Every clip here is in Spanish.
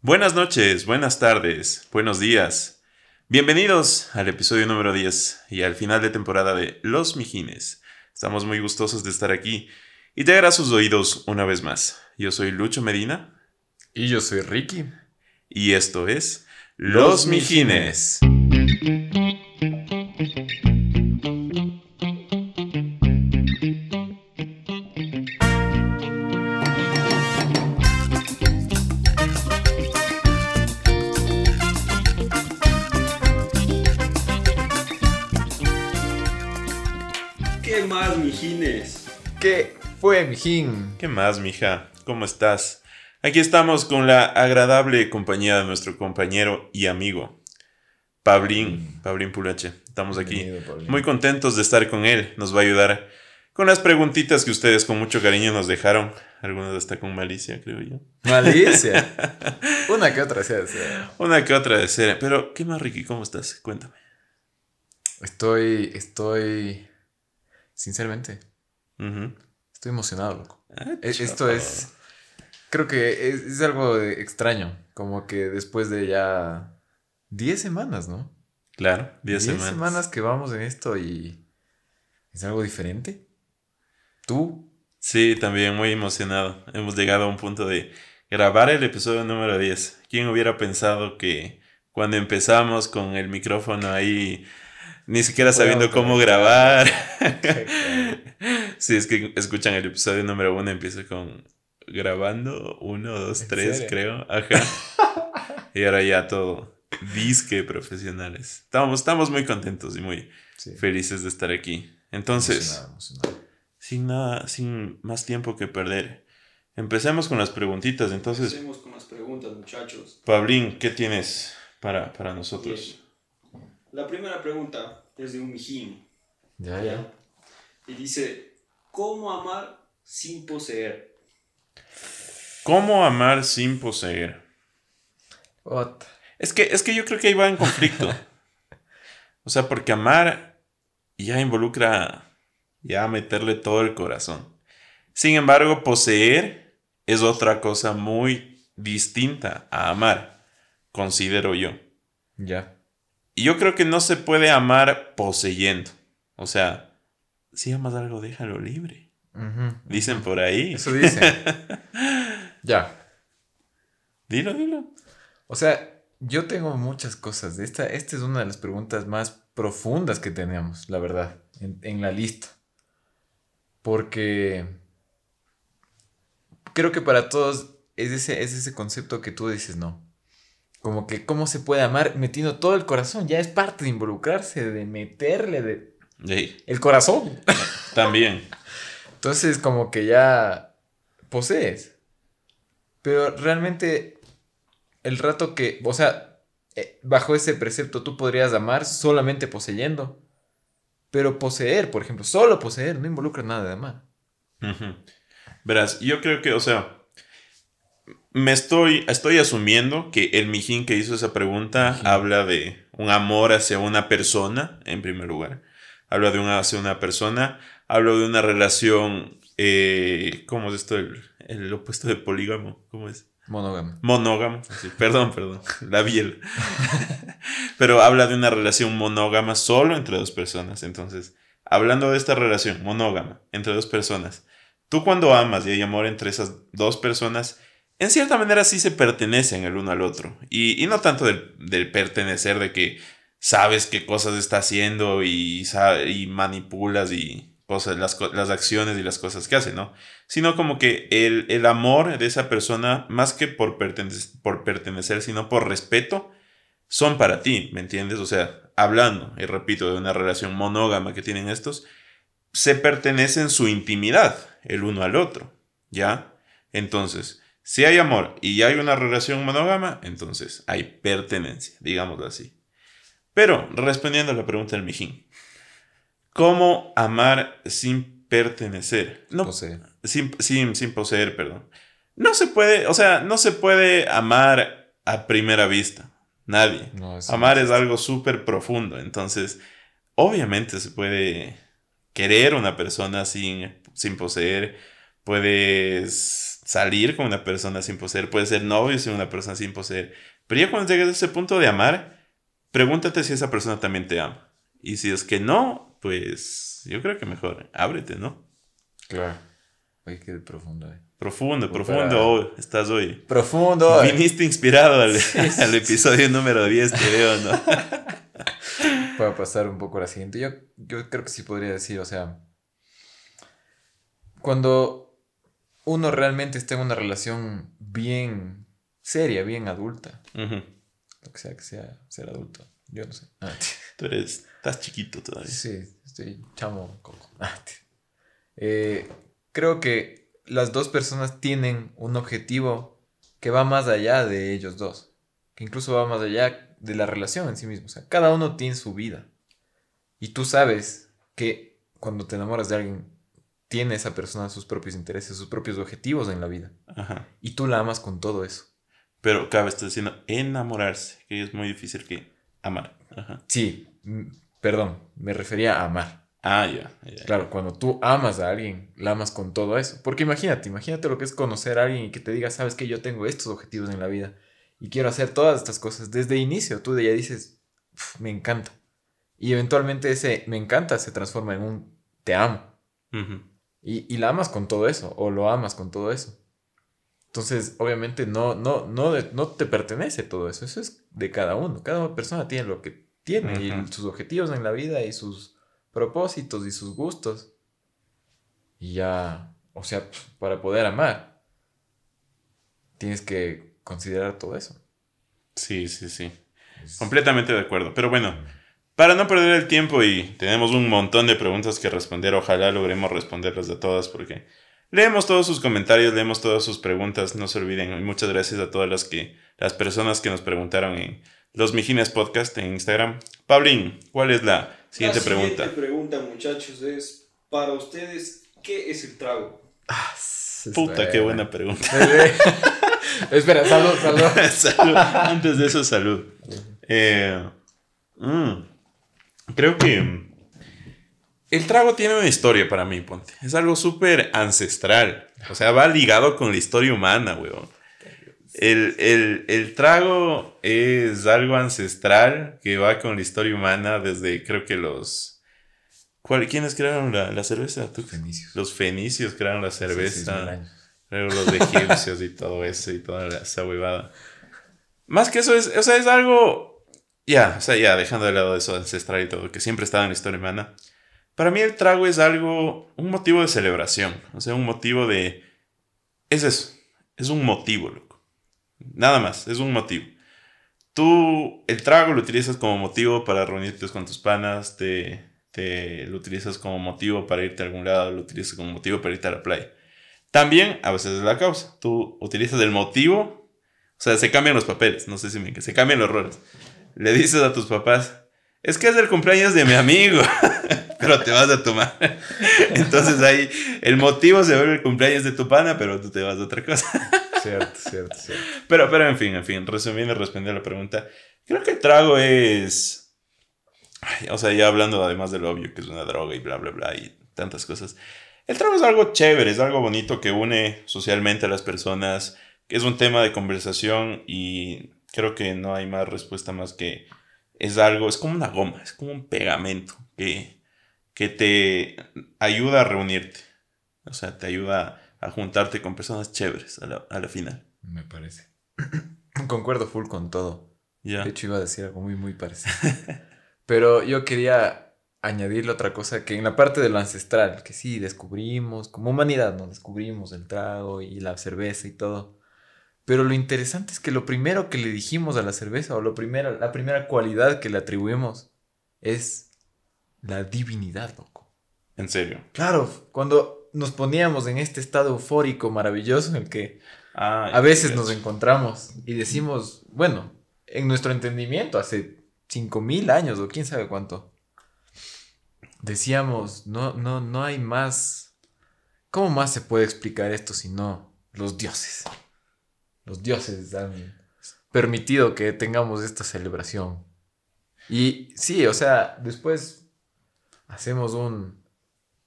Buenas noches, buenas tardes, buenos días. Bienvenidos al episodio número 10 y al final de temporada de Los Mijines. Estamos muy gustosos de estar aquí y llegar a sus oídos una vez más. Yo soy Lucho Medina. Y yo soy Ricky. Y esto es Los, Mijines. ¿Qué fue, mijín? ¿Qué más, mija? ¿Cómo estás? Aquí estamos con la agradable compañía de nuestro compañero y amigo, Pablín, Pablín Pulache. Estamos aquí muy contentos de estar con él. Nos va a ayudar con las preguntitas que ustedes con mucho cariño nos dejaron. Algunas hasta con malicia, creo yo. Malicia. Una que otra, sí. Una que otra de ser. Pero, ¿qué más, Ricky? ¿Cómo estás? Cuéntame. Estoy, estoy, sinceramente, Ujú. Estoy emocionado, loco. Ah, E-. Esto es, creo que es, es algo de- extraño, como que después de ya 10 semanas, ¿no? Claro, 10 10 semanas. semanas que vamos en esto y es algo diferente. ¿Tú? Sí, también muy emocionado. Hemos llegado a un punto de grabar el episodio número 10. ¿Quién hubiera pensado que cuando empezamos con el micrófono ahí, ni siquiera sabiendo cómo grabar? Si es que escuchan el episodio número uno, empieza con grabando, uno, dos, ¿En tres, serio? creo. Ajá. y ahora ya todo disque profesionales. Estamos, estamos muy contentos y muy Sí. felices de estar aquí. Entonces, Emocionado, emocionado. sin nada, sin más tiempo que perder, empecemos con las preguntitas. Entonces, Empecemos con las preguntas, muchachos. Pablín, ¿qué tienes para, para nosotros? Bien. La primera pregunta es de un mijín. Ya, ya. Y dice, ¿cómo amar sin poseer? ¿Cómo amar sin poseer? Ot. Es que, es que yo creo que ahí va en conflicto. o sea, porque amar ya involucra ya meterle todo el corazón. Sin embargo, poseer es otra cosa muy distinta a amar, considero yo. Ya. Y yo creo que no se puede amar poseyendo. O sea, si amas algo, déjalo libre. Dicen por ahí. Eso dice. ya. Dilo, dilo. O sea, yo tengo muchas cosas. Esta, esta es una de las preguntas más profundas que tenemos, la verdad, en, en la lista. Porque creo que para todos es ese, es ese concepto que tú dices, no. Como que cómo se puede amar metiendo todo el corazón. Ya es parte de involucrarse, de meterle de El corazón. también. Entonces, como que ya posees. Pero realmente, el rato que, o sea, eh, bajo ese precepto tú podrías amar solamente poseyendo. Pero poseer, por ejemplo, solo poseer, no involucra nada de amar. Verás, yo creo que, o sea, me estoy, estoy asumiendo que el mijín que hizo esa pregunta Mijín. habla de un amor hacia una persona, en primer lugar. Habla de un hacia una persona, habla de una relación, eh, ¿cómo es esto? El, el opuesto de polígamo, ¿cómo es? Monógamo. Monógamo, sí, perdón, perdón, la biel. Pero habla de una relación monógama solo entre dos personas. Entonces, hablando de esta relación monógama entre dos personas, tú cuando amas y hay amor entre esas dos personas, en cierta manera sí se pertenecen el uno al otro. Y, y no tanto del, del pertenecer, de que sabes qué cosas está haciendo y, y manipulas y cosas, las, las acciones y las cosas que hace, ¿no? Sino como que el, el amor de esa persona, más que por, pertene- por pertenecer, sino por respeto, son para ti, ¿me entiendes? O sea, hablando, y repito, de una relación monógama que tienen estos, se pertenecen su intimidad el uno al otro, ¿ya? Entonces, si hay amor y hay una relación monógama, entonces hay pertenencia, digámoslo así. Pero, respondiendo a la pregunta del Mijín, ¿cómo amar sin pertenecer? No, Poseer. sin, sin, sin poseer, perdón. No se puede, o sea, no se puede amar a primera vista. Nadie. No, Amar es algo súper profundo. Entonces, obviamente se puede querer una persona sin, sin poseer. Puedes salir con una persona sin poseer, puedes ser novio sin una persona sin poseer. Pero ya cuando llegues a ese punto de amar, pregúntate si esa persona también te ama. Y si es que no, pues yo creo que mejor, ábrete, ¿no? Claro. Oye, qué profundo, eh. Profundo, Puta. profundo, estás hoy. Profundo. Viniste inspirado al, Sí, sí, al sí. episodio número 10 que veo, ¿no? Para pasar un poco a la siguiente. Yo, yo creo que sí podría decir, o sea, cuando uno realmente está en una relación bien seria, bien adulta, Ujú. Lo que sea que sea ser adulto, yo no sé. Ah, Tú eres, estás chiquito todavía. sí, estoy chamo coco. Ah, eh, creo que las dos personas tienen un objetivo que va más allá de ellos dos, que incluso va más allá de la relación en sí mismo. O sea, cada uno tiene su vida. Y tú sabes que cuando te enamoras de alguien, tiene esa persona sus propios intereses, sus propios objetivos en la vida. Ajá. Y tú la amas con todo eso. Pero cabe estar diciendo enamorarse, que es muy difícil que amar. Ajá. Sí, perdón, me refería a amar. Ah, ya. ya. Claro, cuando tú amas a alguien, la amas con todo eso. Porque imagínate, imagínate lo que es conocer a alguien y que te diga, sabes que yo tengo estos objetivos en la vida y quiero hacer todas estas cosas. Desde el inicio, tú ya dices, "Uf, me encanta. Y eventualmente ese me encanta se transforma en un te amo. Y, y la amas con todo eso, o lo amas con todo eso. Entonces, obviamente, no, no, no, no te pertenece todo eso. Eso es de cada uno. Cada persona tiene lo que tiene y sus objetivos en la vida y sus propósitos y sus gustos. Y ya, o sea, pf, para poder amar, tienes que considerar todo eso. Sí, sí, sí. Completamente de acuerdo. Pero bueno, para no perder el tiempo y tenemos un montón de preguntas que responder, ojalá logremos responderlas de todas porque leemos todos sus comentarios, leemos todas sus preguntas, no se olviden. Y muchas gracias a todas las que las personas que nos preguntaron en los Mijines Podcast en Instagram. Pablín, ¿cuál es la siguiente la pregunta? siguiente pregunta, muchachos, es para ustedes, ¿qué es el trago? Ah, Puta, qué buena pregunta. Espera, salud, salud. salud. Antes de eso, salud. Eh, mm, creo que mm, el trago tiene una historia para mí, ponte. Es algo súper ancestral. O sea, va ligado con la historia humana, weón. El, el- el trago es algo ancestral que va con la historia humana desde, creo que los... ¿cuál- ¿Quiénes crearon la, la cerveza? ¿Tú? Fenicios. Los fenicios crearon la cerveza. Luego los egipcios y todo eso y toda la- esa huevada. Más que eso es, o sea, es algo, ya, o sea, ya dejando de lado eso ancestral y todo, que siempre estaba en la historia humana. Para mí el trago es algo, un motivo de celebración, o sea, un motivo de, es eso, es un motivo, loco. Nada más, es un motivo. Tú el trago lo utilizas como motivo para reunirte con tus panas, te, te lo utilizas como motivo para irte a algún lado, lo utilizas como motivo para irte a la playa. También a veces es la causa. Tú utilizas el motivo, o sea, se cambian los papeles, no sé si me se cambian los roles. Le dices a tus papás, es que es el cumpleaños de mi amigo, pero te vas a tomar. Entonces ahí el motivo se vuelve el cumpleaños de tu pana, pero tú te vas a otra cosa. Cierto, cierto, cierto. Pero, pero en fin, en fin, resumiendo y respondiendo a la pregunta, creo que el trago es. ay, o sea, ya hablando además de lo obvio que es una droga y bla, bla, bla y tantas cosas. El trago es algo chévere, es algo bonito que une socialmente a las personas, que es un tema de conversación y creo que no hay más respuesta más que es algo, es como una goma, es como un pegamento que, que te ayuda a reunirte. O sea, te ayuda a juntarte con personas chéveres a la, a la final. Me parece. Concuerdo full con todo. De hecho, iba a decir algo muy, muy parecido. Pero yo quería añadirle otra cosa que en la parte de lo ancestral, que sí, descubrimos, como humanidad, ¿no? Descubrimos el trago y la cerveza y todo. Pero lo interesante es que lo primero que le dijimos a la cerveza, o lo primera, la primera cualidad que le atribuimos, es la divinidad, loco. En serio. Claro, cuando nos poníamos en este estado eufórico maravilloso en el que Ah, a veces nos encontramos y decimos, bueno, en nuestro entendimiento hace 5000 años o quién sabe cuánto, decíamos, no, no, no hay más. ¿Cómo más se puede explicar esto si no los dioses? Los dioses han permitido que tengamos esta celebración. Y sí, o sea, después hacemos un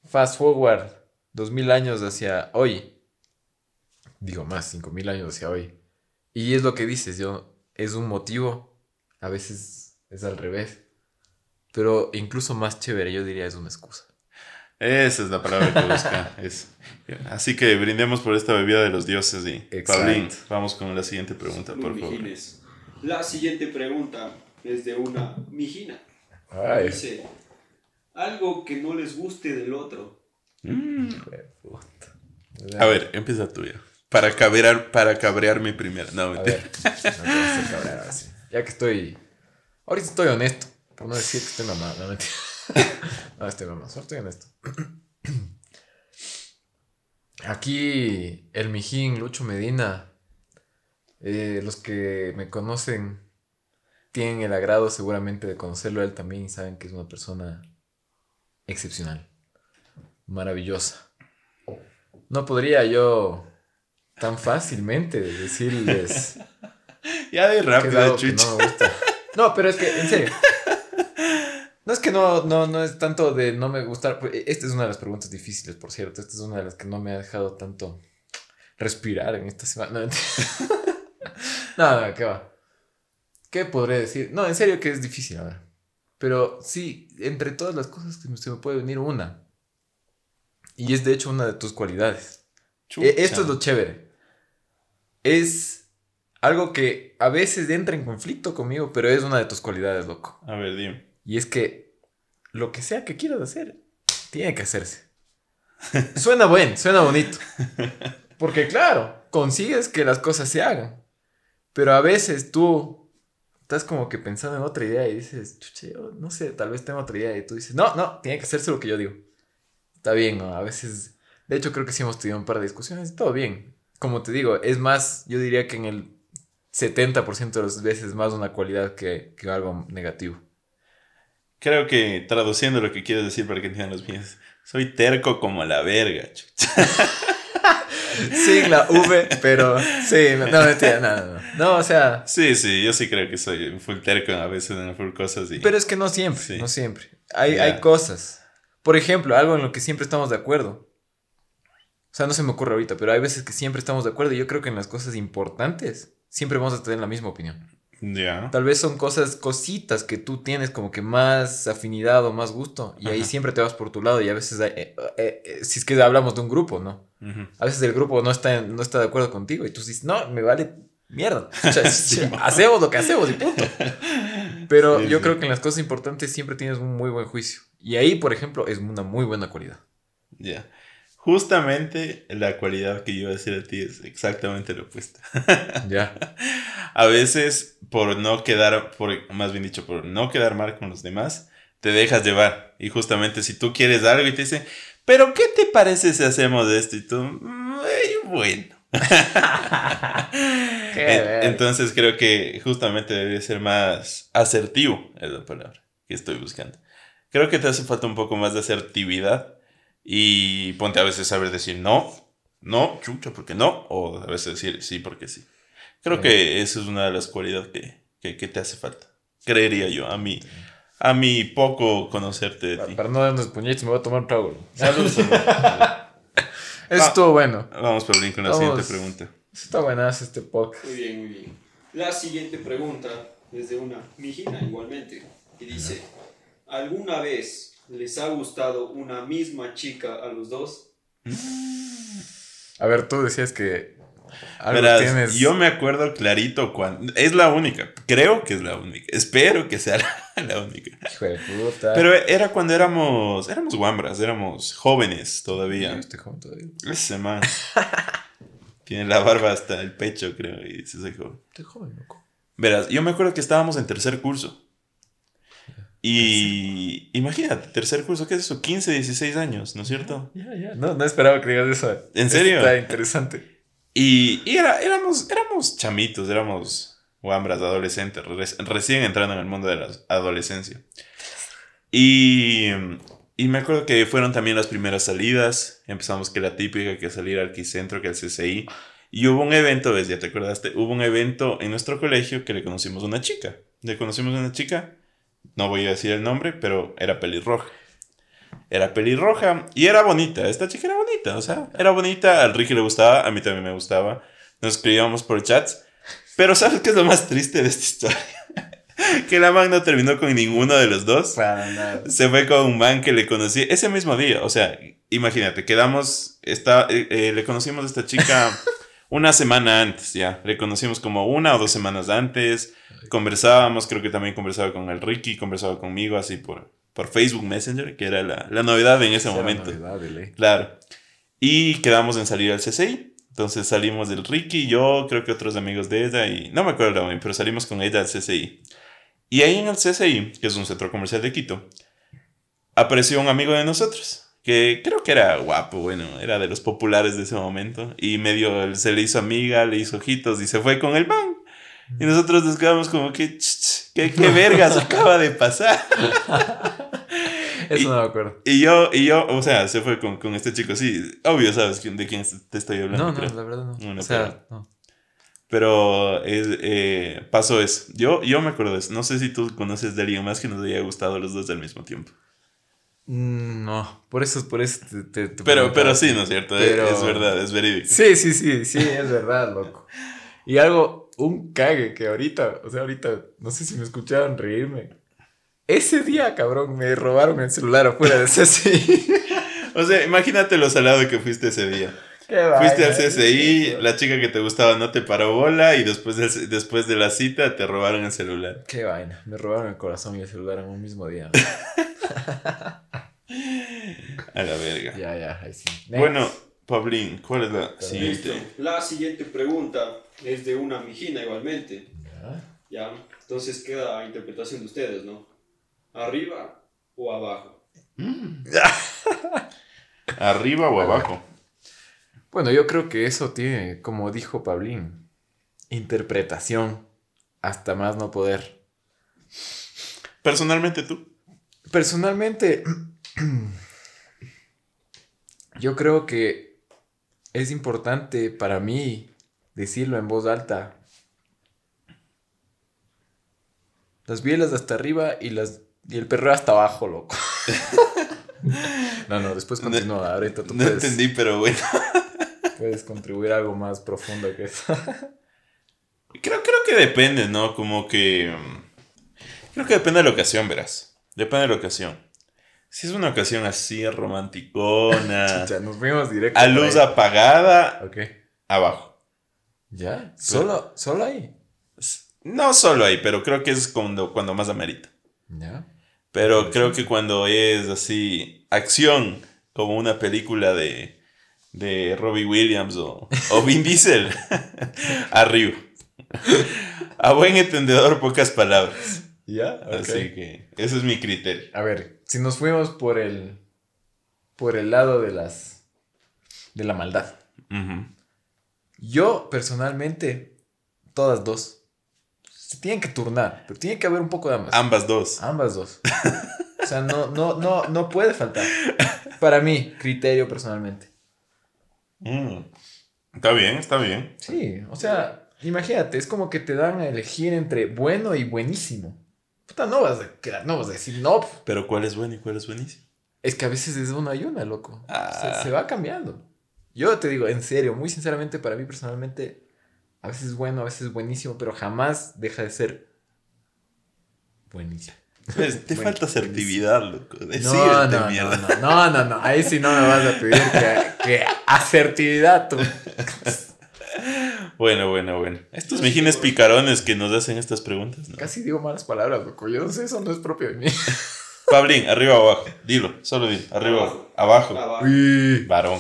fast forward 2000 años hacia hoy. digo más, cinco mil años hacia hoy. Y es lo que dices, yo, es un motivo, a veces es al revés, pero incluso más chévere, yo diría, es una excusa. Esa es la palabra que busca. es. Así que brindemos por esta bebida de los dioses y Exacto. Paulín, vamos con la siguiente pregunta, por favor. mijines. La siguiente pregunta es de una mijina. Ay, Dice, algo que no les guste del otro. Mm. A ver, empieza tuya. Para cabrear, para cabrear mi primera. No, A mentira. ver, no te vas a hacer cabrear ahora sí. Ya que estoy. Ahorita estoy honesto. Por no decir que estoy mamado. No, mentira. No, estoy mamado. Solo estoy honesto. Aquí, el Mijín, Lucho Medina. eh, los que me conocen tienen el agrado seguramente de conocerlo a él también y saben que es una persona excepcional. Maravillosa. No podría yo tan fácilmente decirles Ya de rápido, chucha. no me gusta. No, pero es que, en serio. No es que no, no, no es tanto de no me gustar. Esta es una de las preguntas difíciles, por cierto. Esta es una de las que no me ha dejado tanto respirar en esta semana. No, no, no, ¿qué va? ¿Qué podré decir? No, en serio que es difícil ahora. Pero sí, entre todas las cosas que se me puede venir una. Y es de hecho una de tus cualidades. Chucha. E- Esto es lo chévere. Es algo que a veces entra en conflicto conmigo, pero es una de tus cualidades, loco. A ver, dime. Y es que lo que sea que quieras hacer, tiene que hacerse. Suena buen, suena bonito. Porque claro, consigues que las cosas se hagan. Pero a veces tú estás como que pensando en otra idea y dices, chuche, yo no sé, tal vez tengo otra idea. Y tú dices, no, no, tiene que hacerse lo que yo digo. Está bien, ¿no? A veces, de hecho creo que sí hemos tenido un par de discusiones, todo bien. Como te digo, es más, yo diría que en el 70% de las veces más una cualidad que, que algo negativo. Creo que traduciendo lo que quieres decir para que entiendan los míos. Soy terco como la verga, chucha. Sí, la V, pero sí, no, no, mentira, no, no, no. No, o sea, Sí, sí, yo sí creo que soy un full terco a veces en full cosas y... pero es que no siempre, Sí. no siempre. Hay, hay cosas. Por ejemplo, algo en lo que siempre estamos de acuerdo. O sea, no se me ocurre ahorita, pero hay veces que siempre estamos de acuerdo y yo creo que en las cosas importantes siempre vamos a tener la misma opinión. Ya. Tal vez son cosas, cositas que tú tienes como que más afinidad o más gusto y ahí siempre te vas por tu lado y a veces, eh, eh, eh, si es que hablamos de un grupo, ¿no? A veces el grupo no está, no está de acuerdo contigo y tú dices, no, me vale mierda. O sea, hacemos lo que hacemos y punto. Pero Sí, yo sí. creo que en las cosas importantes siempre tienes un muy buen juicio. Y ahí, por ejemplo, es una muy buena cualidad. Ya. Justamente la cualidad que yo iba a decir a ti es exactamente lo opuesto. Ya. A veces, por no quedar, por, más bien dicho, por no quedar mal con los demás, te dejas llevar. Y justamente si tú quieres algo y te dicen, pero ¿qué te parece si hacemos esto? Y tú, "Mm, ay, bueno. Entonces creo que justamente debe ser más asertivo, es la palabra que estoy buscando. Creo que te hace falta un poco más de asertividad y ponte a veces saber decir no, no, chucha, porque no, o a veces decir sí, porque sí. Creo Sí. que esa es una de las cualidades que, que, que te hace falta. Creería yo, a mí, a mí poco conocerte de Para, ti. para no darnos puñetes, me voy a tomar un trago. Salud. Eso Ah. estuvo bueno. Vamos, Paulín, con la Vamos. siguiente pregunta. Está buenazo este podcast. Muy bien, muy bien. La siguiente pregunta es de una mijina igualmente. Y dice, ¿alguna vez les ha gustado una misma chica a los dos? A ver, tú decías que algo Verás, tienes. yo me acuerdo clarito cuando... Es la única, creo que es la única, espero que sea la, la única. Hijo de puta. Pero era cuando éramos, éramos guambras, éramos jóvenes Yo todavía. estoy joven todavía. Ese man. Tiene la barba hasta el pecho, creo, y dice soy joven. Estoy joven, loco. Verás, yo me acuerdo que estábamos en tercer curso. Y imagínate, tercer curso, ¿qué es eso? 15, 16 años, ¿no es cierto? Ya, ya. No, no esperaba que digas eso. ¿En serio? Está interesante. Y, y era, éramos, éramos chamitos, éramos guambras adolescentes, re- recién entrando en el mundo de la adolescencia. Y, y me acuerdo que fueron también las primeras salidas. Empezamos que la típica, que salir al Quicentro, que al CCI. Y hubo un evento, ves, ya te acordaste, hubo un evento en nuestro colegio que le conocimos a una chica. Le conocimos a una chica, no voy a decir el nombre, pero era pelirroja. Era pelirroja y era bonita. Esta chica era bonita, o sea, era bonita. Al Ricky le gustaba, a mí también me gustaba. Nos escribíamos por chats. Pero ¿sabes qué es lo más triste de esta historia? que la man no terminó con ninguno de los dos. Para nada. Se fue con un man que le conocí ese mismo día. O sea, imagínate, quedamos, está, eh, eh, le conocimos a esta chica una semana antes, ya. Le conocimos como una o dos semanas antes. Conversábamos, creo que también conversaba con el Ricky, conversaba conmigo así por, por Facebook Messenger, que era la, la novedad en ese Esa momento. novedad de ley. Claro. Y quedamos en salir al CCI. Entonces salimos del Ricky, yo, creo que otros amigos de ella, y no me acuerdo bien, pero salimos con ella al CCI. Y ahí en el CCI, que es un centro comercial de Quito, apareció un amigo de nosotros, que creo que era guapo, bueno, era de los populares de ese momento, y medio se le hizo amiga, le hizo ojitos y se fue con el man. Y nosotros nos quedamos como que, "Ch, ch, ¿qué, qué vergas acaba de pasar? Eso Y- no me acuerdo. Y yo, y yo, o sea, se fue con, con este chico, sí, obvio sabes de quién te estoy hablando. No, no, creo. la verdad no. Bueno, o sea, no. Pero es, eh, pasó eso. Yo, yo me acuerdo de eso. No sé si tú conoces de alguien más que nos haya gustado los dos al mismo tiempo. Mm, No, por eso, por eso te, te- te Pero, pero sí, ¿no es cierto? Es- Pero- Es, verdad, es verídico. Sí, sí, sí, sí, es verdad, loco. Y algo, un cague que ahorita, o sea, ahorita, no sé si me escucharon reírme. Ese día, cabrón, me robaron el celular afuera del CCI. O sea, imagínate lo salado que fuiste ese día. Qué Fuiste vaina, al CCI, la chica que te gustaba no te paró bola y después, del- después de la cita te robaron el celular. Qué vaina, me robaron el corazón y el celular en un mismo día. A la verga. ya, ya, ahí sí. Next. Bueno, Pablín, ¿cuál es la siguiente? Listo. La siguiente pregunta es de una mijina igualmente. Ya. Ya. Entonces queda a interpretación de ustedes, ¿no? ¿Arriba o abajo? ¿Arriba o abajo? Bueno, yo creo que eso tiene, como dijo Pablín, interpretación hasta más no poder. Personalmente tú. Personalmente, yo creo que es importante para mí decirlo en voz alta. Las bielas hasta arriba y las y el perro hasta abajo, loco. no, no, después continúa. Ahorita tú No puedes, entendí, pero bueno. Puedes contribuir a algo más profundo que eso. Creo, creo que depende, ¿no? Como que. mm, Creo que depende de la ocasión, verás. Depende de la ocasión. Si es una ocasión así romanticona, Chucha, nos fuimos directo. a luz ahí. apagada, Ok. abajo. ¿Ya? ¿Solo, solo ahí? No solo ahí, pero creo que es cuando, cuando más amerita. ¿Ya? Pero creo que cuando es así, acción, como una película de, de Robbie Williams o, o Vin Diesel, arriba. A buen entendedor, pocas palabras. ¿Ya? Así que ese es mi criterio. A ver, si nos fuimos por el por el lado de las de la maldad. Yo personalmente todas dos. Se tienen que turnar, pero tiene que haber un poco de ambas. Ambas dos. Ambas dos. O sea, no no no no puede faltar. Para mí, criterio personalmente. Mm. Está bien, está bien. Sí, o sea, imagínate, es como que te dan a elegir entre bueno y buenísimo. Puta, no vas a quedar, no vas a decir no. Pero ¿cuál es bueno y cuál es buenísimo? Es que a veces es una y una, loco. Ah. Se, se va cambiando. Yo te digo, en serio, muy sinceramente, para mí personalmente, a veces es bueno, a veces es buenísimo, pero jamás deja de ser buenísimo. Pues, te Bueno, falta asertividad, loco. No, no, mierda. no, no, no, no, ahí sí no me vas a pedir que, que asertividad tú. Bueno, bueno, bueno. Estos mijines picarones que nos hacen estas preguntas, ¿no? Casi digo malas palabras, loco. Yo no sé, eso no es propio de mí. Pablín, arriba o abajo. Dilo, solo dilo. Arriba o abajo. Abajo. Uy. Varón.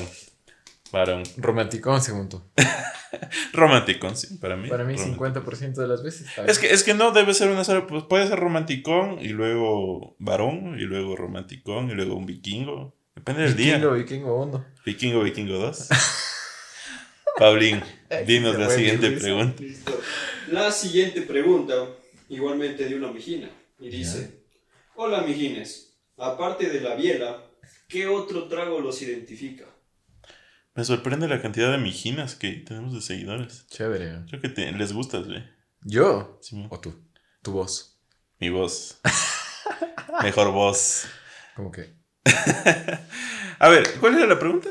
Varón. Romanticón, según tú. Romántico, sí, para mí. Para mí, romántico. 50% de las veces. Es que, es que no debe ser una sola. Pues puede ser romanticón y luego varón y luego romanticón y luego un vikingo. Depende del día. Vikingo, vikingo uno. Vikingo, vikingo 2. Pablín, dinos la siguiente pregunta. Listo. La siguiente pregunta, igualmente de una mijina, y dice: Hola mijines, aparte de la biela, ¿qué otro trago los identifica? Me sorprende la cantidad de mijinas que tenemos de seguidores. Chévere. Creo que te- les gustas, güey. ¿Yo? Simón. ¿O tú? Tu voz. Mi voz. Mejor voz. Como que. A ver, ¿cuál era la pregunta?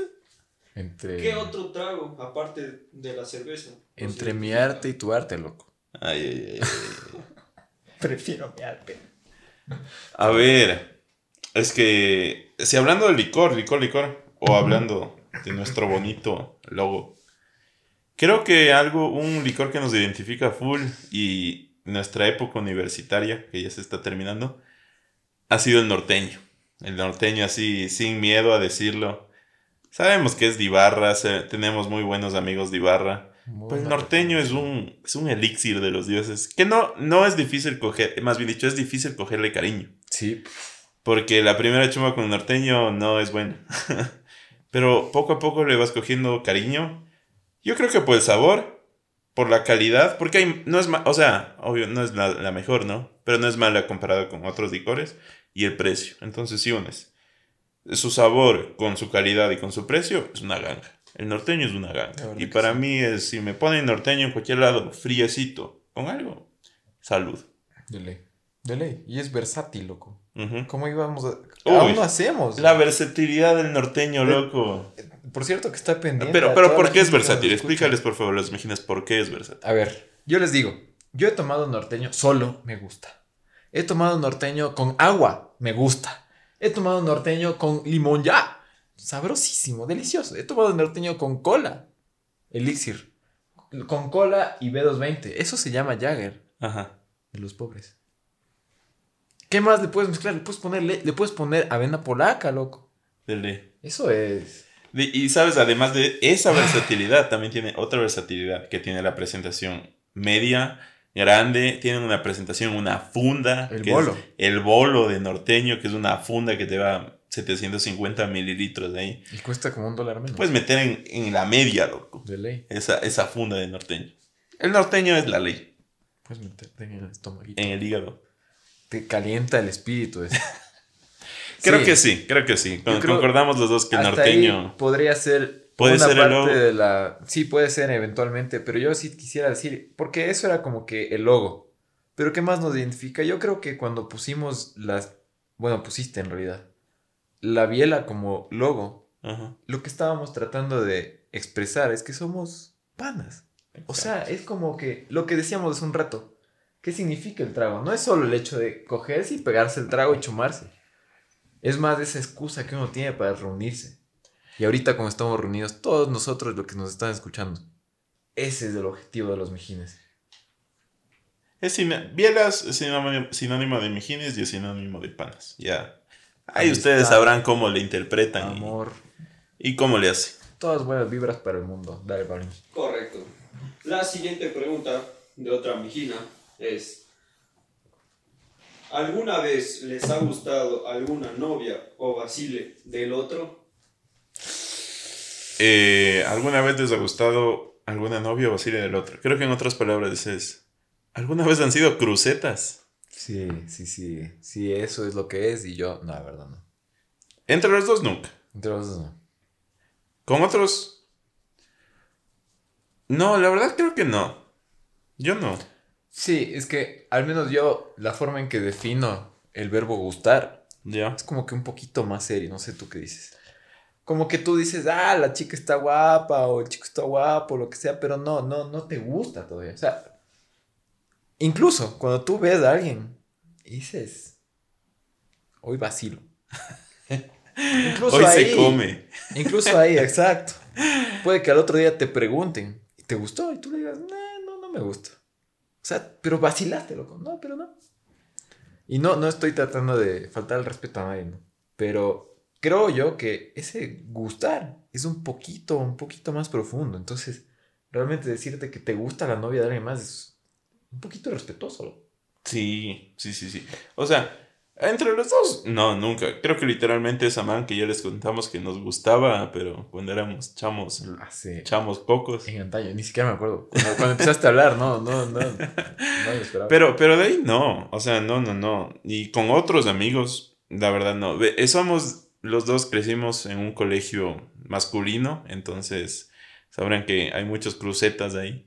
Entre, ¿Qué otro trago, aparte de la cerveza? entre mi arte y tu arte, loco. Ay, ay, ay, ay. Prefiero mi arte. A ver, es que si hablando de licor, licor, licor, o hablando de nuestro bonito logo, creo que algo, un licor que nos identifica full y nuestra época universitaria, que ya se está terminando, ha sido el norteño. El norteño así, sin miedo a decirlo. Sabemos que es de Ibarra, se- tenemos muy buenos amigos de Ibarra. Pues el norteño es un, es un elixir de los dioses, que no, no es difícil coger, más bien dicho, es difícil cogerle cariño. Sí, Porque la primera chumba con norteño no es buena. Pero poco a poco le vas cogiendo cariño. Yo creo que por el sabor, por la calidad, porque hay, no es o sea, obvio, no es la, la mejor, ¿no? Pero no es mala comparada con otros licores y el precio. Entonces, si unes su sabor con su calidad y con su precio, es una ganga. El norteño es una ganga. Y para sí. mí es, si me ponen norteño en cualquier lado, friecito, con algo, salud. de ley. De ley. Y es versátil, loco. ¿Cómo íbamos a...? Uy. Aún no hacemos. La versatilidad del norteño, Eh, loco. Por cierto que está pendiente. Pero, a pero ¿por qué es versátil? Explícales, por favor, las mexinas, ¿por qué es versátil? A ver, yo les digo, yo he tomado norteño solo, me gusta. He tomado norteño con agua, me gusta. He tomado norteño con limón ya, sabrosísimo, delicioso. He tomado norteño con cola, elixir, con cola y B220. Eso se llama Jagger Ajá. de los pobres. ¿Qué más le puedes mezclar? Le puedes poner, le, le puedes poner avena polaca, loco. Dele. Eso es. De- y sabes, además de esa versatilidad, también tiene otra versatilidad que tiene la presentación media, grande, tiene una presentación, una funda. El que bolo. es el bolo de norteño, que es una funda que te va 750 mililitros de ahí. Y cuesta como un dólar menos. Puedes meter en, en la media, loco, de ley. esa, esa funda de norteño. El norteño es la ley, Puedes meterte en el estómago. en el hígado. Te calienta el espíritu. ese. Creo que sí, creo que sí. Con- creo- concordamos los dos que el norteño... ahí podría ser Puede una ser el parte logo. de la sí puede ser eventualmente pero yo sí quisiera decir porque eso era como que el logo pero qué más nos identifica yo creo que cuando pusimos las bueno pusiste en realidad la biela como logo Ajá. lo que estábamos tratando de expresar es que somos panas o sea es como que lo que decíamos hace un rato qué significa el trago no es solo el hecho de cogerse y pegarse el trago y chumarse es más esa excusa que uno tiene para reunirse. Y ahorita como estamos reunidos, todos nosotros, los que nos están escuchando, ese es el objetivo de los mijines. Es sin- Bielas es sinónimo, de mijines y es sinónimo de panas. Ya. Ahí Amistad. ustedes sabrán cómo le interpretan y- Amor, y, cómo le hace. todas buenas vibras para el mundo. Dale, Pablo. Correcto. La siguiente pregunta de otra mijina es: ¿Alguna vez les ha gustado alguna novia o vacile del otro? Eh, ¿Alguna vez les ha gustado alguna novia o así del otro? Creo que en otras palabras es... ¿Alguna vez han sido crucetas? Sí, sí, sí. Sí, eso es lo que es y yo, no, la verdad no. Entre los dos nunca. Entre los dos no. Con otros... No, la verdad creo que no. Yo no. Sí, es que al menos yo, la forma en que defino el verbo gustar es como que un poquito más serio, no sé tú qué dices. Como que tú dices, ah, la chica está guapa o el chico está guapo, lo que sea, pero no, no, no te gusta todavía. O sea, incluso cuando tú ves a alguien y dices, hoy vacilo. incluso Hoy ahí, se come. Incluso ahí, exacto. Puede que al otro día te pregunten, ¿te gustó? Y tú le digas, no, no, no me gusta. Sea, pero vacilaste, loco. No, pero no. Y no, no estoy tratando de faltar el respeto a nadie, ¿no? Pero creo yo que ese gustar es un poquito, un poquito más profundo. Entonces, realmente decirte que te gusta la novia de alguien más es un poquito respetuoso. Sí, sí, sí, sí. O sea, entre los dos, no, nunca. Creo que literalmente esa man que ya les contamos que nos gustaba, pero cuando éramos chamos, Hace... chamos pocos. En antaño, ni siquiera me acuerdo. Cuando, cuando empezaste a hablar, no, no, no. No lo esperaba. Pero, pero de ahí no, o sea, no, no, no. Y con otros amigos, la verdad no. Eh, Somos, los dos crecimos en un colegio masculino, entonces sabrán que hay muchos crucetas ahí.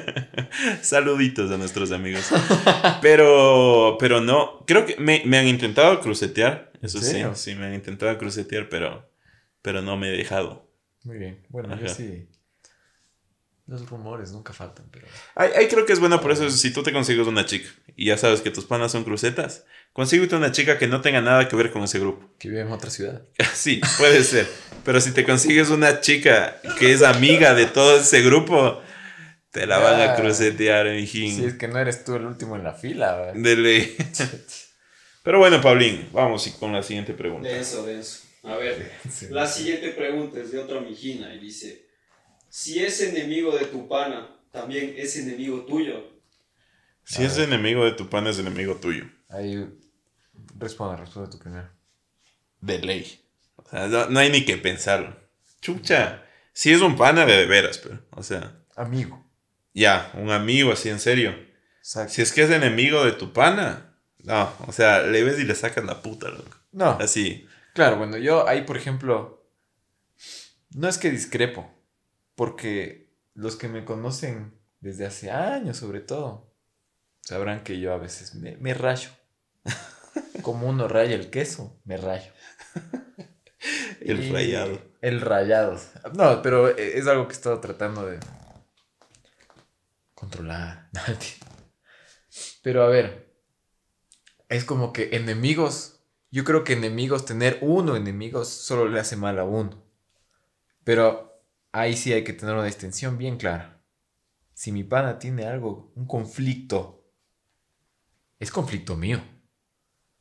Saluditos a nuestros amigos. Pero, pero no, creo que me, me han intentado crucetear, eso ¿En sí, sí, me han intentado crucetear, pero, pero no me he dejado. Muy bien. Bueno, yo sí. Los rumores nunca faltan, pero. Ahí, ahí creo que es bueno por eso, si tú te consigues una chica y ya sabes que tus panas son crucetas, consíguete una chica que no tenga nada que ver con ese grupo. Que vive en otra ciudad. Sí, puede ser. Pero si te consigues una chica que es amiga de todo ese grupo, te la van a Ah. crucetear, mijín. Si es que no eres tú el último en la fila, ¿verdad? De ley. Pero bueno, Paulín, vamos con la siguiente pregunta. Denso, denso. A ver, Sí. la siguiente pregunta es de otra mijina y dice: Si es enemigo de tu pana, también es enemigo tuyo. Si es enemigo de tu pan, es enemigo tuyo. Ahí. Responde, responde tú primero. De ley. Sea, no, no hay ni que pensarlo. Chucha. Si es un pana de, de veras, pero. O sea, Amigo. ya, un amigo así en serio. Exacto. Si es que es enemigo de tu pana, no. O sea, le ves y le sacas la puta, loco. No. Así. Claro, bueno, yo ahí, por ejemplo, no es que discrepo, porque los que me conocen desde hace años, sobre todo, sabrán que yo a veces me, me rayo. Como uno raya el queso, me rayo. El rayado. El rayado. No, pero es algo que he estado tratando de controlar. Pero a ver, es como que enemigos. Yo creo que enemigos, tener uno enemigos, solo le hace mal a uno. Pero ahí sí hay que tener una distinción bien clara. Si mi pana tiene algo, un conflicto, es conflicto mío.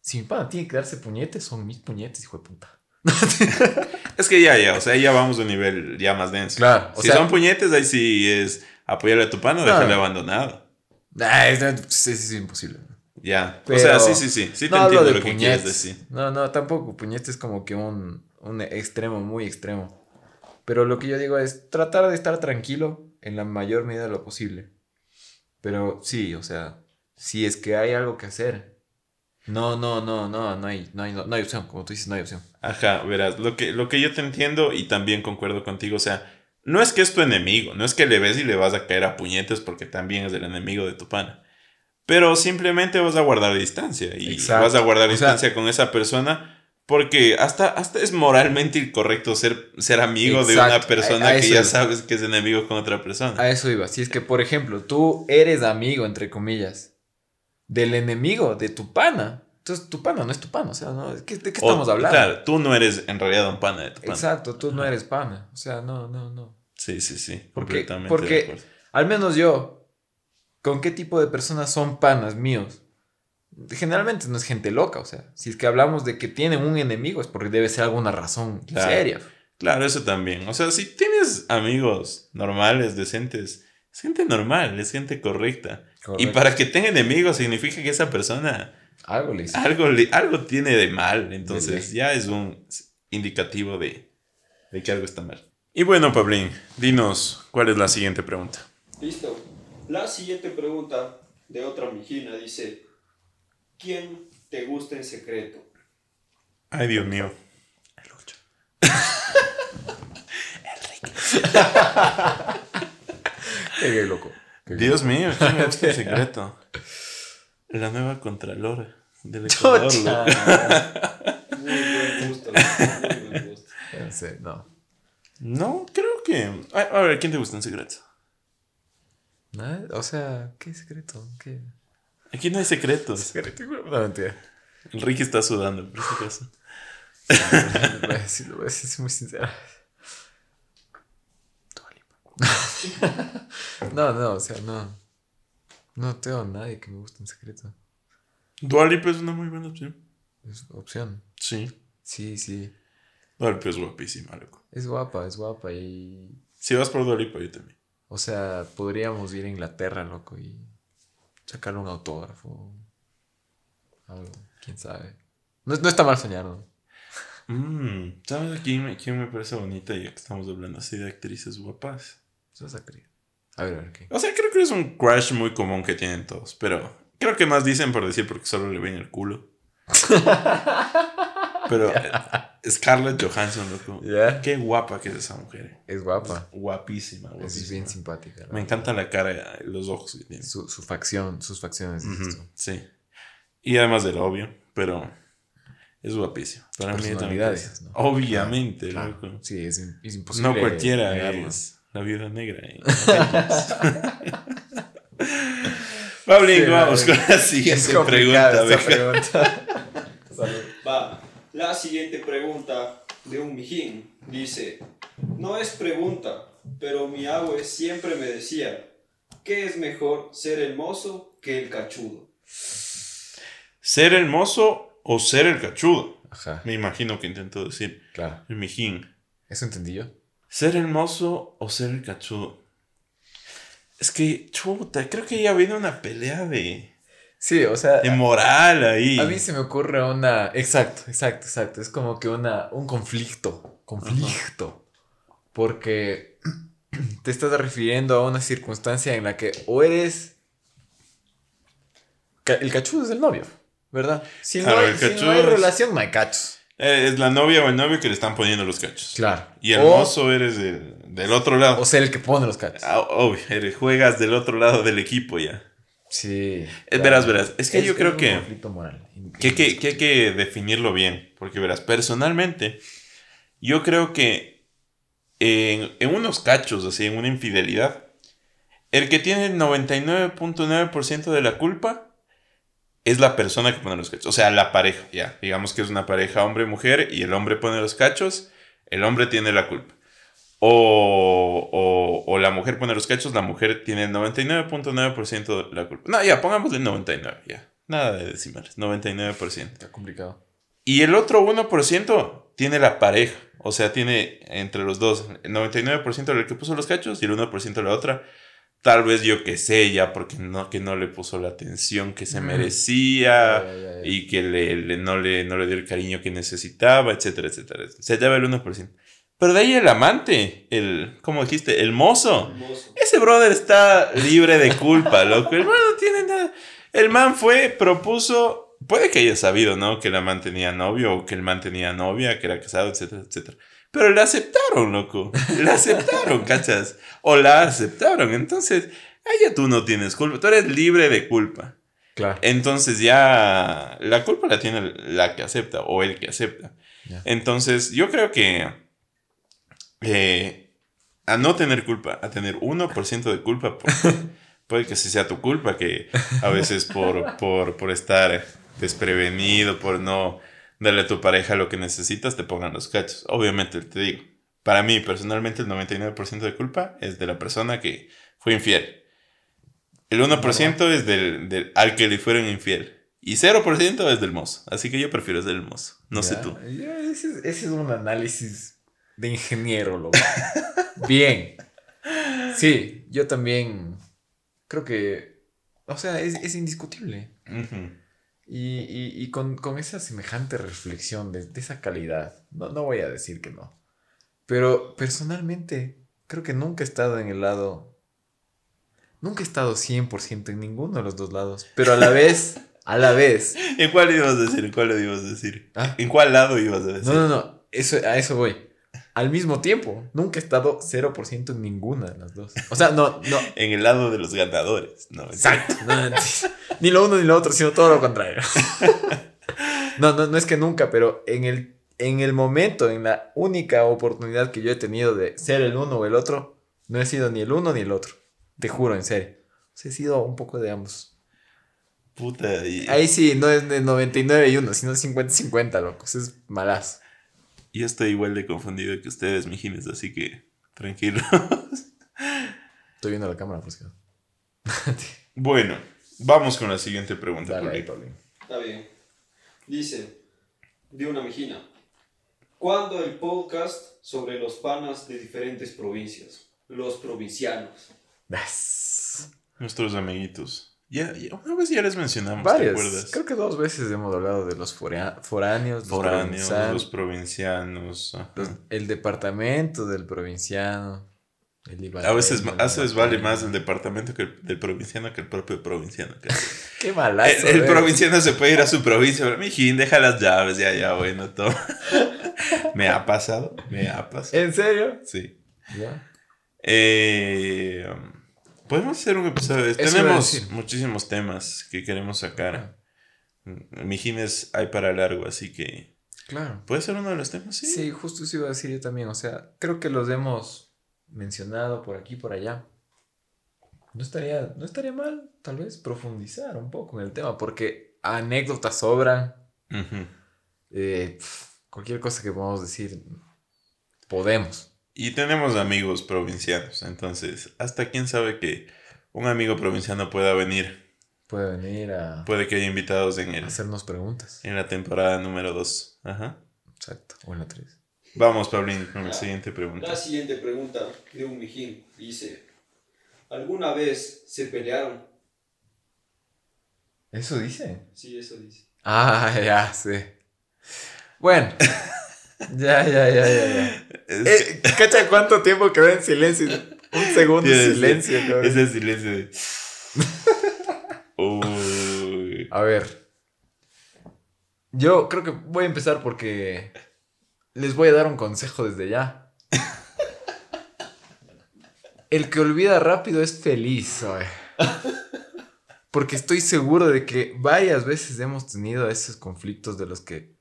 Si mi pana tiene que darse puñetes, son mis puñetes, hijo de puta. Es que ya, ya, o sea, ya vamos a un nivel ya más denso. Claro, o si sea- son puñetes, ahí sí es apoyarle a tu pana o No. dejarle abandonado. Nah, es, es- es- es imposible. Ya. Pero- o sea, sí, sí, sí. Sí te no entiendo lo que quieres decir. No, no, tampoco. Puñetes es como que un, un extremo, muy extremo. Pero lo que yo digo es tratar de estar tranquilo en la mayor medida de lo posible. Pero sí, o sea, si es que hay algo que hacer. No, no, no, no, no hay, no hay, no, hay opción. Como tú dices, no hay opción. Ajá, verás, lo que, lo que yo te entiendo y también concuerdo contigo, o sea, no es que es tu enemigo, no es que le ves y le vas a caer a puñetes porque también es el enemigo de tu pana. Pero simplemente vas a guardar distancia y Exacto. vas a guardar O sea- distancia con esa persona porque hasta, hasta es moralmente incorrecto ser, ser amigo de una Exacto, persona a- a que ya es. sabes que es enemigo con otra persona. A eso iba. Si es que, por ejemplo, tú eres amigo, entre comillas, del enemigo de tu pana. Entonces, tu pana no es tu pana. O sea, ¿no? ¿de qué, de qué O, estamos hablando? Claro, tú no eres en realidad un pana de tu pana. Exacto, tú no eres pana. O sea, no, no, no. Sí, sí, sí, Porque- completamente porque- de acuerdo. Al menos yo, ¿con qué tipo de personas son panas míos? Generalmente no es gente loca, o sea, si es que hablamos de que tienen un enemigo es porque debe ser alguna razón Claro. seria. Claro, eso también. O sea, si tienes amigos normales, decentes, es gente normal, es gente correcta. Y para que tenga enemigos significa que esa persona Algo le hizo. algo, le- algo tiene de mal. Entonces ya es un indicativo de, de que algo está mal. Y bueno, Pablín, dinos cuál es la siguiente pregunta. Listo. La siguiente pregunta de otra mijina dice: ¿Quién te gusta en secreto? Ay, Dios mío. Qué gay, loco. Qué gay. Dios mío, ¿quién me gusta en secreto? La nueva Contralora del Ecuador. Chocha. loco. Muy buen gusto, muy buen gusto. No no. No, creo que. A, a ver, ¿quién te gusta en secreto? Nada, O sea, ¿qué secreto? ¿Qué Aquí no hay secretos. secreto? No, mentira. El Ricky está sudando, por si acaso. Lo voy a decir, lo voy a decir, soy muy sincera. No, no, o sea, no. No tengo a nadie que me guste en secreto. Dualipa es una muy buena opción. Es opción. Sí. Sí, sí. Dualipa es guapísima, loco. Es guapa, es guapa y... Si vas por Dualipa, yo también. O sea, podríamos ir a Inglaterra, loco, y sacarle un autógrafo. Algo, quién sabe. No, no está mal soñar, ¿no? Mm, ¿Sabes quién me, quién me parece bonita ya que estamos hablando así de actrices guapas? Eso es. A ver, a ver, ¿qué? O sea, creo que es un crush muy común que tienen todos, pero creo que más dicen por decir porque solo le ven el culo. Pero eh, Scarlett Johansson, loco. ¿Ya? Qué guapa que es esa mujer. Es guapa. Guapísima, Es guapísima. bien simpática. Me encanta la cara, los ojos que tiene. Su, su facción, sus facciones. Sí. Y además del obvio, pero es guapísimo. Para mí también es- ¿no? Obviamente, Claro. loco. Sí, es, es imposible. No cualquiera es la viuda negra. ¿eh? Pablín, Sí, vamos no, con la siguiente pregunta. pregunta. Va, la siguiente pregunta de un mijín dice, no es pregunta, pero mi abue siempre me decía, ¿qué es mejor ser el mozo que el cachudo? ¿Ser el mozo o ser el cachudo? Ajá, Me imagino que intentó decir claro. el mijín. ¿Eso entendí yo? ¿Ser el mozo o ser cachudo? Es que, chuta, creo que ya viene una pelea de, Sí, o sea, de moral ahí. a mí se me ocurre una... Exacto, exacto, exacto. Es como que una, un conflicto. Conflicto. Porque te estás refiriendo a una circunstancia en la que o eres... El cachudo es el novio, ¿verdad? Si no, hay, el si no cachudo hay es- relación, no hay cachos. Eh, Es la novia o el novio que le están poniendo los cachos. Claro. Y el o, mozo eres del, del otro lado. o ser el que pone los cachos. Ah, obvio, eres- juegas del otro lado del equipo ya. Sí. Es verás, verás. Es que yo creo un que- conflicto moral. Que, que, que hay que definirlo bien. Porque verás, personalmente, yo creo que en, en unos cachos, así, en una infidelidad, el que tiene el 99.9% de la culpa es la persona que pone los cachos. O sea, la pareja, ya. Digamos que es una pareja hombre-mujer y el hombre pone los cachos, el hombre tiene la culpa. O, o, o la mujer pone los cachos, la mujer tiene el 99.9% de la culpa. No, ya, pongámosle 99, ya. Nada de decimales, 99%. Está complicado. Y el otro 1% tiene la pareja. O sea, tiene entre los dos el 99% del que puso los cachos y el 1% la otra. Tal vez yo que sé ya porque no, que no le puso la atención que se merecía y que le, le- no, le, no le dio el cariño que necesitaba, etcétera, etcétera. Se lleva el 1%. Pero de ahí el amante, el, ¿cómo dijiste? El mozo. Mozo. Ese brother está libre de culpa, loco. El man no tiene nada. El man fue, propuso. Puede que haya sabido, ¿no? Que el man tenía novio o que el man tenía novia, que era casado, etcétera, etcétera. Pero le aceptaron, loco. Le aceptaron, ¿cachas? O la aceptaron. Entonces, ya tú no tienes culpa. Tú eres libre de culpa. Claro. Entonces ya la culpa la tiene la que acepta o el que acepta. Entonces yo creo que eh, a no tener culpa, a tener 1% de culpa, porque puede que sí sea tu culpa, que a veces por, por, por estar desprevenido, por no darle a tu pareja lo que necesitas, te pongan los cachos. Obviamente, te digo, para mí personalmente el 99% de culpa es de la persona que fue infiel. El 1% es del, del- al que le fueron infiel. Y 0% es del mozo. Así que yo prefiero ser el mozo. No sé tú. ya, ese, es, ese es un análisis de ingeniero, loco. Bien. Sí, yo también creo que, o sea, es, es indiscutible. Ujú. Y, y- y con, con esa semejante reflexión de, de esa calidad, no, no voy a decir que no. Pero personalmente, creo que nunca he estado en el lado... Nunca he estado 100% en ninguno de los dos lados. Pero a la vez, a la vez. ¿En cuál ibas a decir? ¿En cuál le ibas a decir? Ah. ¿En cuál lado ibas a decir? No, no, no. Eso, a eso voy. Al mismo tiempo, nunca he estado 0% en ninguna de las dos. O sea, no, no. En el lado de los ganadores. No, Exacto. no, no, ni lo uno ni lo otro, sino todo lo contrario. No, no, no es que nunca, pero en el, en el momento, en la única oportunidad que yo he tenido de ser el uno o el otro, no he sido ni el uno ni el otro. Te juro, en serio. O sea, he sido un poco de ambos. Puta. Y, Ahí sí, no es de 99 y 1, sino 50-50, locos. Es malazo. Yo estoy igual de confundido que ustedes, mijines, así que tranquilo. Estoy viendo la cámara, pues. bueno, vamos con la siguiente pregunta. Dale ahí. Está bien. Dice, de una mijina. ¿Cuándo el podcast sobre los panas de diferentes provincias? Los provincianos. Nuestros amiguitos. Ya, ya, una vez ya les mencionamos, ¿te acuerdas? Creo que dos veces hemos hablado de los foráneos, los Foráneos, provenzanos, los provincianos. los- el departamento del provinciano. El A veces, al- a veces al- vale más el departamento que el, del provinciano que el propio provinciano. Qué El, malazo. el eh. provinciano se puede ir a su provincia, pero mijín, deja las llaves, ya, ya, bueno, toma. me ha pasado, me ha pasado. ¿En serio? Sí. Ya. Eh, podemos hacer un episodio. Eso Tenemos muchísimos temas que queremos sacar. Mijines hay para largo, así que Claro. puede ser uno de los temas, sí. Sí, justo eso iba a decir yo también. O sea, creo que los hemos mencionado por aquí, por allá. No estaría, no estaría mal, tal vez, profundizar un poco en el tema, porque anécdotas sobran. Ujú. eh, pf, cualquier cosa que podamos decir, podemos. Y tenemos amigos provincianos, entonces, hasta quién sabe que un amigo provinciano pueda venir. Puede venir a Puede que haya invitados en, el, hacernos preguntas. en la temporada número 2. Ajá. Exacto. O en la 3. Vamos, Pablín, con la siguiente pregunta. La siguiente pregunta de un mijín dice: ¿Alguna vez se pelearon? ¿Eso dice? Sí, eso dice. Ah, ya sé. Bueno. ya, ya, ya, ya, ya. Eh, ¿Cacha cuánto tiempo quedó en silencio? Un segundo de silencio, cabrón. Ese silencio de... Uy. A ver. Yo creo que voy a empezar porque les voy a dar un consejo desde ya. El que olvida rápido es feliz, oye. Porque estoy seguro de que varias veces hemos tenido esos conflictos de los que...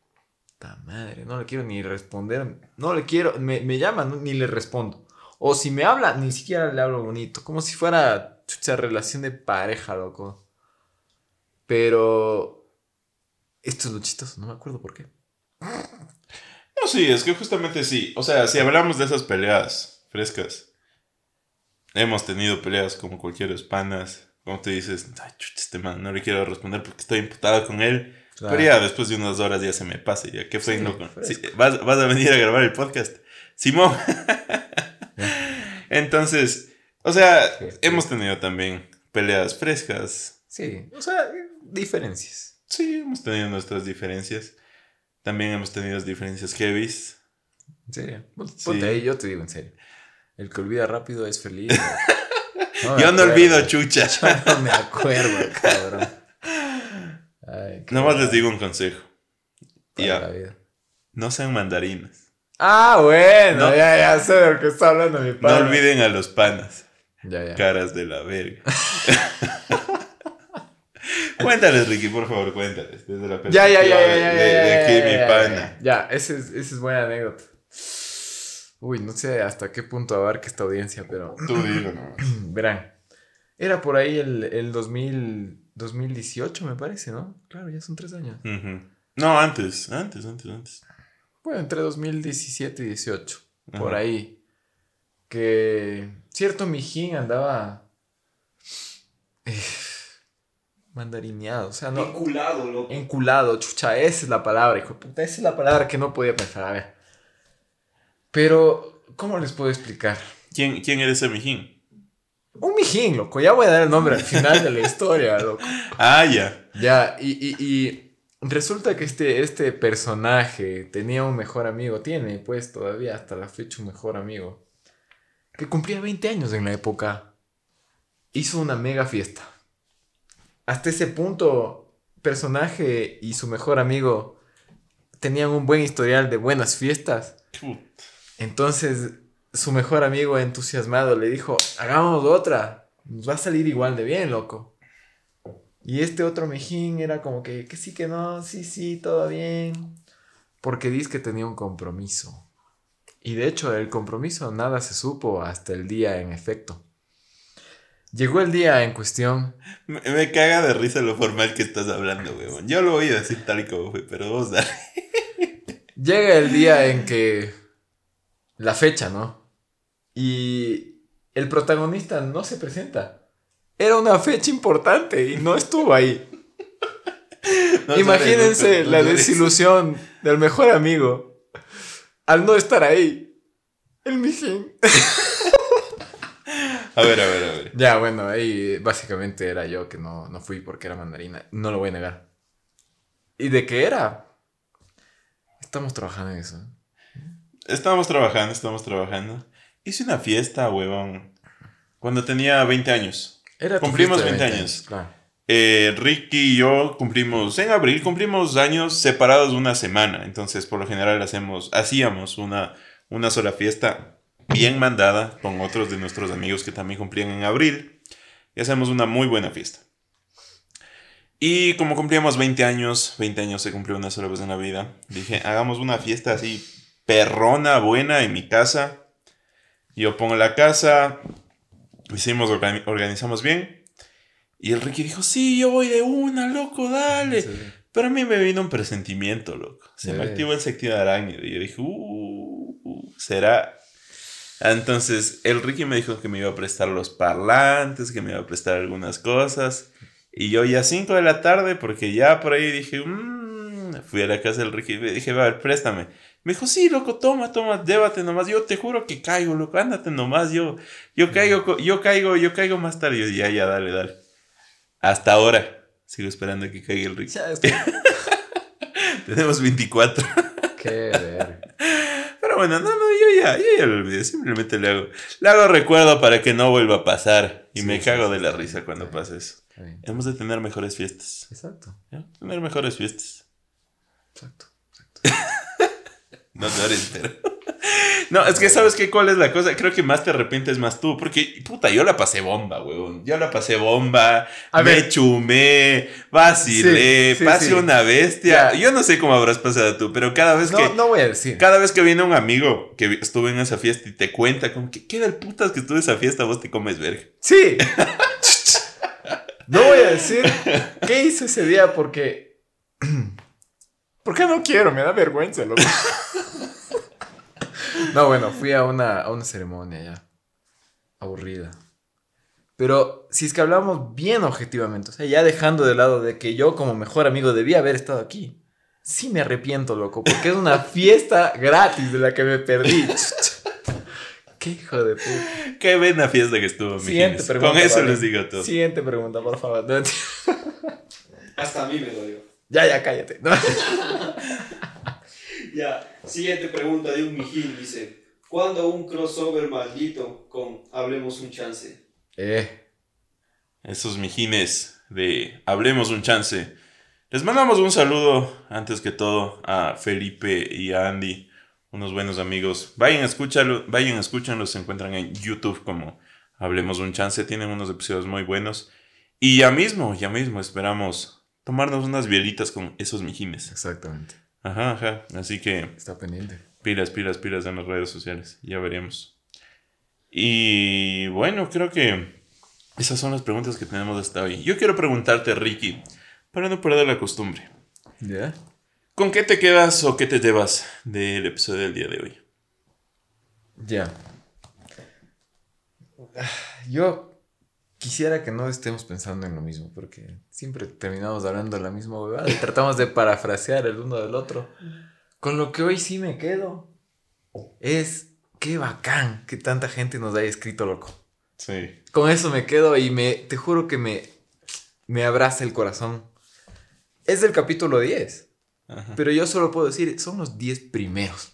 ¡Ta madre! No le quiero ni responder. No le quiero... Me, me llaman, ¿no? ni le respondo. O si me habla, ni siquiera le hablo bonito. Como si fuera relación de pareja, loco. Pero... Esto es lo chistoso, no me acuerdo por qué. No, sí, es que justamente sí. O sea, si hablamos de esas peleas frescas, hemos tenido peleas como cualquier panas. Como te dices, ay, chucha, este man, no le quiero responder porque estoy imputado con él. Claro. Pero ya después de unas horas ya se me pasa. Ya, ¿qué fue, Sí, loco? Sí, ¿vas, vas a venir a grabar el podcast. Simón. Entonces, o sea, Sí, hemos tenido también peleas frescas. Sí, o sea, diferencias. Sí, hemos tenido nuestras diferencias. También hemos tenido diferencias heavies. En serio. Ponte ahí, yo te digo en serio. El que olvida rápido es feliz. No Yo no acuerdo. olvido, chucha. No me acuerdo, cabrón. Ay, qué Nomás les digo un consejo. para Ya, la vida. no sean mandarinas. Ah, bueno, No. ya, ya sé de lo que está hablando mi No padre. olviden a los panas. Ya, ya. Caras de la verga. cuéntales, Ricky, por favor, cuéntales. Desde la Ya, ya, ya, ya, perspectiva ya, de, ya, de- de ya, aquí, mi pana. Ya, esa es, esa es buena anécdota. Uy, no sé hasta qué punto abarca esta audiencia, pero Tú dilo nomás. verán. Era por ahí el, el 2000, 2018, me parece, ¿no? Claro, ya son tres años. No, antes, antes, antes, antes. Bueno, entre 2017 y 18, por ahí. Que cierto mijín andaba eh, mandarineado, o sea, no, Vinculado, loco. enculado, chucha, esa es la palabra, hijo de puta, esa es la palabra que no podía pensar, a ver. Pero, ¿cómo les puedo explicar? ¿Quién, quién era ese mijín? Un mijín, loco, ya voy a dar el nombre al final de la historia, loco. Ah, ya. Ya, y, y, y resulta que este, este personaje tenía un mejor amigo, tiene pues todavía hasta la fecha un mejor amigo, que cumplía 20 años en la época. Hizo una mega fiesta. Hasta ese punto, personaje y su mejor amigo tenían un buen historial de buenas fiestas. Entonces, su mejor amigo entusiasmado le dijo, hagamos otra, nos va a salir igual de bien, loco. Y este otro mejín era como que, que sí, que no, sí, sí, todo bien. Porque dice que tenía un compromiso. Y de hecho, el compromiso nada se supo hasta el día en efecto. Llegó el día en cuestión. Me, me caga de risa lo formal que estás hablando, weón. Yo lo voy a decir tal y como fue, pero vos dale. Llega el día en que... La fecha, ¿no? Y el protagonista no se presenta. Era una fecha importante y no estuvo ahí. No Imagínense no la desilusión del mejor amigo al no estar ahí. El mijín. A ver, a ver, a ver. Ya, bueno, ahí básicamente era yo que no, no fui porque era mandarina. No lo voy a negar. ¿Y de qué era? Estamos trabajando en eso. Estamos trabajando, estamos trabajando. Hice una fiesta, huevón, cuando tenía 20 años. Era Cumplimos fiesta de 20 años. Claro. Eh, Ricky y yo cumplimos, en abril cumplimos años separados de una semana. Entonces, por lo general, hacemos, hacíamos una, una sola fiesta bien mandada con otros de nuestros amigos que también cumplían en abril. Y hacemos una muy buena fiesta. Y como cumplíamos 20 años, 20 años se cumplió una sola vez en la vida, dije, hagamos una fiesta así perrona, buena en mi casa. Yo pongo la casa, hicimos, organi- organizamos bien. Y el Ricky dijo, sí, yo voy de una, loco, dale. Sí. Pero a mí me vino un presentimiento, loco. Se me activó el sentido de arácnido. Y yo dije, uh, uh, será. Entonces, el Ricky me dijo que me iba a prestar los parlantes, que me iba a prestar algunas cosas. Y yo ya 5 de la tarde, porque ya por ahí dije, "Mm", fui a la casa del Ricky y dije, a ver, préstame. Me dijo, sí, loco, toma, toma, llévate nomás. Yo te juro que caigo, loco, ándate nomás. Yo, yo caigo, yo caigo, yo caigo más tarde. Yo, ya, ya, dale, dale. Hasta ahora. Sigo esperando a que caiga el que- Tenemos 24. Qué verga. Pero bueno, no, no, yo ya, yo ya lo olvidé. Simplemente le hago, le hago recuerdo para que no vuelva a pasar. Y Sí, me sí, cago sí, de la risa cuando sí. pasa eso. Hemos de tener mejores fiestas. Exacto, ¿ya? Tener mejores fiestas. exacto. No llores, pero. No, es que sabes qué, cuál es la cosa. Creo que más te arrepientes más tú. Porque, puta, yo la pasé bomba, weón. Yo la pasé bomba. A me ver. chumé, vacilé, Sí, sí, pasé sí. una bestia. Ya. Yo no sé cómo habrás pasado tú, pero cada vez que. No, no voy a decir. Cada vez que viene un amigo que estuvo en esa fiesta y te cuenta como que, ¿qué del putas que estuve en esa fiesta? Vos te comes verga. Sí. No voy a decir qué hice ese día porque. Porque no quiero, me da vergüenza, loco. No, bueno, fui a una, a una ceremonia ya. Aburrida. Pero si es que hablamos bien objetivamente, o sea, ya dejando de lado de que yo como mejor amigo debía haber estado aquí, sí me arrepiento, loco, porque es una fiesta gratis de la que me perdí. Qué hijo de puta. Qué buena fiesta que estuvo, mi Siguiente pregunta. Con eso Pablo. les digo todo. Siguiente pregunta, por favor. Hasta a mí me dolió. Ya, ya, cállate. No. Ya, siguiente pregunta de un mijín dice, ¿cuándo un crossover maldito con Hablemos un chance? Eh, Esos mijines de Hablemos un chance. Les mandamos un saludo, antes que todo, a Felipe y a Andy, unos buenos amigos. Vayan a escúchalo, vayan a escucharlos, se encuentran en YouTube como Hablemos un chance, tienen unos episodios muy buenos. Y ya mismo, ya mismo esperamos tomarnos unas bielitas con esos mijines. exactamente. Ajá, ajá. Así que Está pendiente. pilas, pilas, pilas en las redes sociales. Ya veremos. Y bueno, creo que esas son las preguntas que tenemos hasta hoy. Yo quiero preguntarte, Ricky, para no perder la costumbre. ¿Ya? ¿Con qué te quedas o qué te llevas del episodio del día de hoy? Ya. Ah, Yo quisiera que no estemos pensando en lo mismo, porque siempre terminamos hablando de la misma huevada y tratamos de parafrasear el uno del otro. Con lo que hoy sí me quedo es qué bacán que tanta gente nos haya escrito, loco. Sí. Con eso me quedo y me, te juro que me, me abraza el corazón. Es del capítulo 10, Ajá. pero yo solo puedo decir, son los 10 primeros.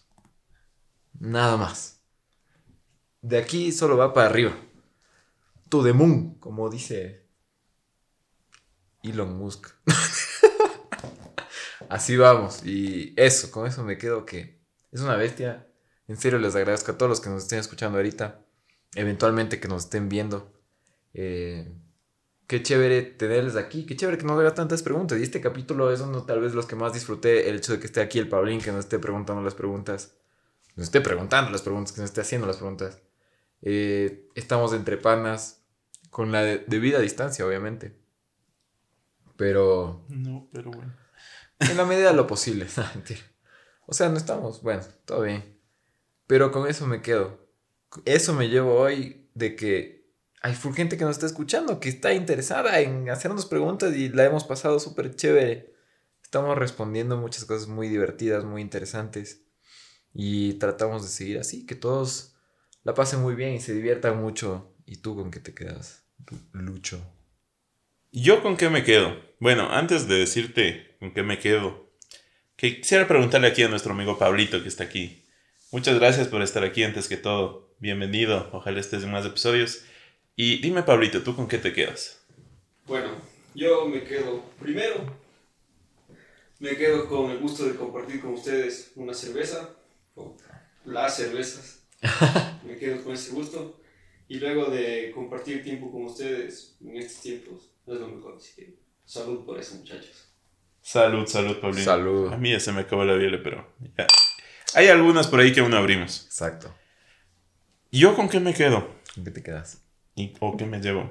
Nada más. De aquí solo va para arriba. To the moon, como dice Elon Musk. Así vamos. Y eso, con eso me quedo que es una bestia. En serio, les agradezco a todos los que nos estén escuchando ahorita. Eventualmente que nos estén viendo. Eh, qué chévere tenerles aquí. Qué chévere que nos haga tantas preguntas. Y este capítulo es uno tal vez los que más disfruté. El hecho de que esté aquí el Pablín, que nos esté preguntando las preguntas. Nos esté preguntando las preguntas, que nos esté haciendo las preguntas. Eh, estamos entre panas. Con la de- debida distancia, obviamente. Pero No, pero bueno. en la medida de lo posible. Mentira. O sea, no estamos, bueno, todo bien. Pero con eso me quedo. Eso me llevo hoy de que hay full gente que nos está escuchando, que está interesada en hacernos preguntas y la hemos pasado súper chévere. Estamos respondiendo muchas cosas muy divertidas, muy interesantes. Y tratamos de seguir así, que todos la pasen muy bien y se diviertan mucho. ¿Y tú con qué te quedas, Lucho? ¿Yo con qué me quedo? Bueno, antes de decirte con qué me quedo, que quisiera preguntarle aquí a nuestro amigo Pablito que está aquí. Muchas gracias por estar aquí antes que todo. bienvenido. Ojalá estés en más episodios. Y dime, Pablito, ¿tú con qué te quedas? Bueno, yo me quedo primero. Me quedo con el gusto de compartir con ustedes una cerveza, o las cervezas. me quedo con ese gusto. Y luego de compartir tiempo con ustedes en estos tiempos, no es lo mejor. Así que salud por eso, muchachos. Salud, salud, Pablito. Salud. A mí ya se me acabó la biela, pero ya. Hay algunas por ahí que aún no abrimos. Exacto. ¿Yo con qué me quedo? ¿Con qué te quedas? ¿Y, ¿O qué me llevo?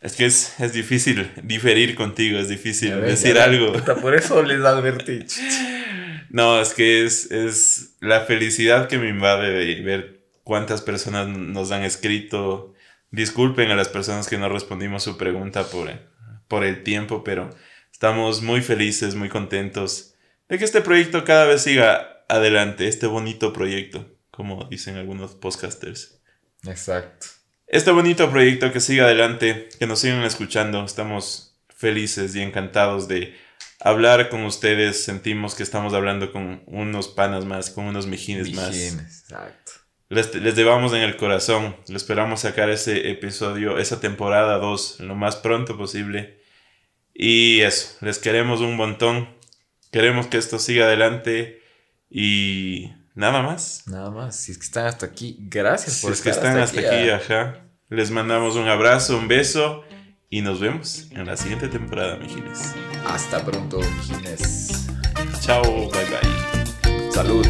Es que es, es difícil diferir contigo, es difícil decir ya algo. Puta, Por eso les advertí. No, es que es, es la felicidad que me invade de ver cuántas personas nos han escrito. Disculpen a las personas que no respondimos su pregunta por, por el tiempo, pero estamos muy felices, muy contentos de que este proyecto cada vez siga adelante, este bonito proyecto, como dicen algunos podcasters. Exacto. Este bonito proyecto que siga adelante, que nos sigan escuchando, estamos felices y encantados de hablar con ustedes, sentimos que estamos hablando con unos panas más, con unos mijines más. Mijines, Exacto. Les, les llevamos en el corazón, le esperamos sacar ese episodio, esa temporada 2, lo más pronto posible. Y eso, les queremos un montón, queremos que esto siga adelante y nada más. Nada más. Si es que están hasta aquí, gracias Si por es que están hasta aquí, ah. ajá. Les mandamos un abrazo, un beso y nos vemos en la siguiente temporada, mijines. Hasta pronto, mijines. Chao, bye bye. Salud.